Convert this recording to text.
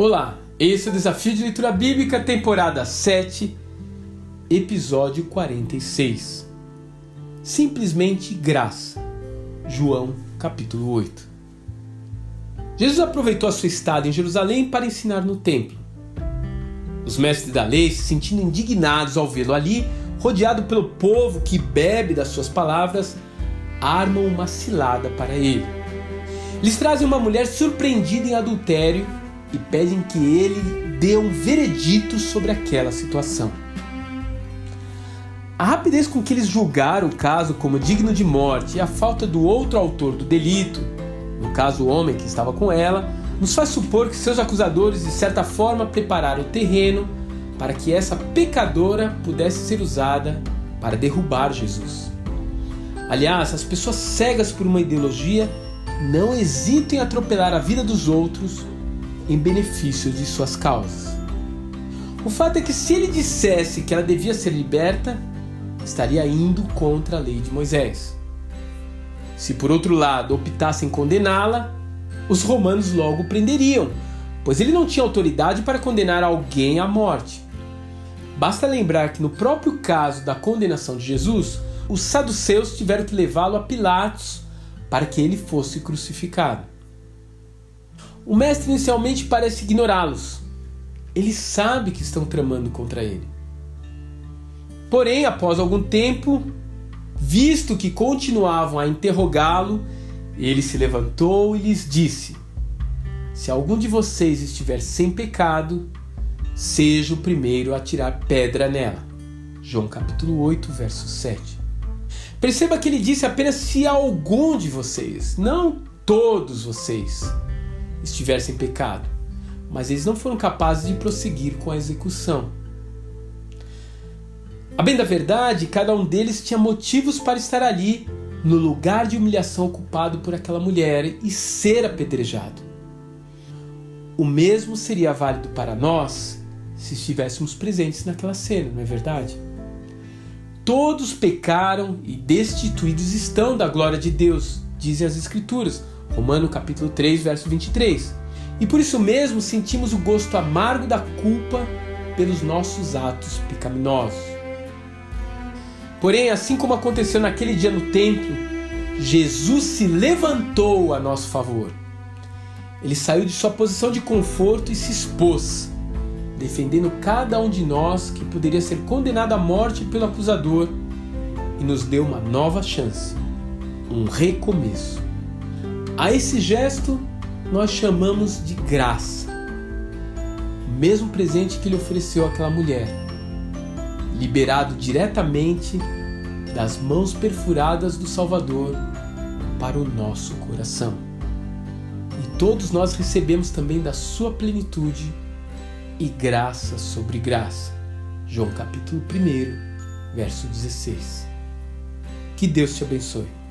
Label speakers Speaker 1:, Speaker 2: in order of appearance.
Speaker 1: Olá, esse é o Desafio de Leitura Bíblica, temporada 7, episódio 46. Simplesmente graça. João, capítulo 8. Jesus aproveitou a sua estada em Jerusalém para ensinar no templo. Os mestres da lei, se sentindo indignados ao vê-lo ali, rodeado pelo povo que bebe das suas palavras, armam uma cilada para ele. Eles trazem uma mulher surpreendida em adultério e pedem que ele dê um veredito sobre aquela situação. A rapidez com que eles julgaram o caso como digno de morte e a falta do outro autor do delito, no caso o homem que estava com ela, nos faz supor que seus acusadores de certa forma prepararam o terreno para que essa pecadora pudesse ser usada para derrubar Jesus. Aliás, as pessoas cegas por uma ideologia não hesitam em atropelar a vida dos outros em benefício de suas causas. O fato é que se ele dissesse que ela devia ser liberta, estaria indo contra a lei de Moisés. Se por outro lado optassem condená-la, os romanos logo prenderiam, pois ele não tinha autoridade para condenar alguém à morte. Basta lembrar que no próprio caso da condenação de Jesus, os saduceus tiveram que levá-lo a Pilatos para que ele fosse crucificado. O mestre inicialmente parece ignorá-los. Ele sabe que estão tramando contra ele. Porém, após algum tempo, visto que continuavam a interrogá-lo, ele se levantou e lhes disse: Se algum de vocês estiver sem pecado, seja o primeiro a tirar pedra nela. João capítulo 8, verso 7. Perceba que ele disse apenas se algum de vocês, não todos vocês estivessem em pecado, mas eles não foram capazes de prosseguir com a execução. A bem da verdade, cada um deles tinha motivos para estar ali, no lugar de humilhação ocupado por aquela mulher e ser apedrejado. O mesmo seria válido para nós se estivéssemos presentes naquela cena, não é verdade? Todos pecaram e destituídos estão da glória de Deus, dizem as Escrituras. Romano capítulo 3, verso 23. E por isso mesmo sentimos o gosto amargo da culpa pelos nossos atos pecaminosos. Porém, assim como aconteceu naquele dia no templo, Jesus se levantou a nosso favor. Ele saiu de sua posição de conforto e se expôs, defendendo cada um de nós que poderia ser condenado à morte pelo acusador e nos deu uma nova chance, um recomeço. A esse gesto nós chamamos de graça. O mesmo presente que ele ofereceu àquela mulher, liberado diretamente das mãos perfuradas do Salvador para o nosso coração. E todos nós recebemos também da sua plenitude e graça sobre graça. João capítulo 1, verso 16. Que Deus te abençoe.